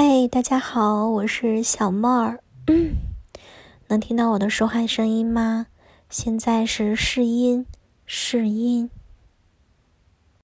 嗨大家好我是小妹儿。能听到我的说话声音吗？现在是试音试音。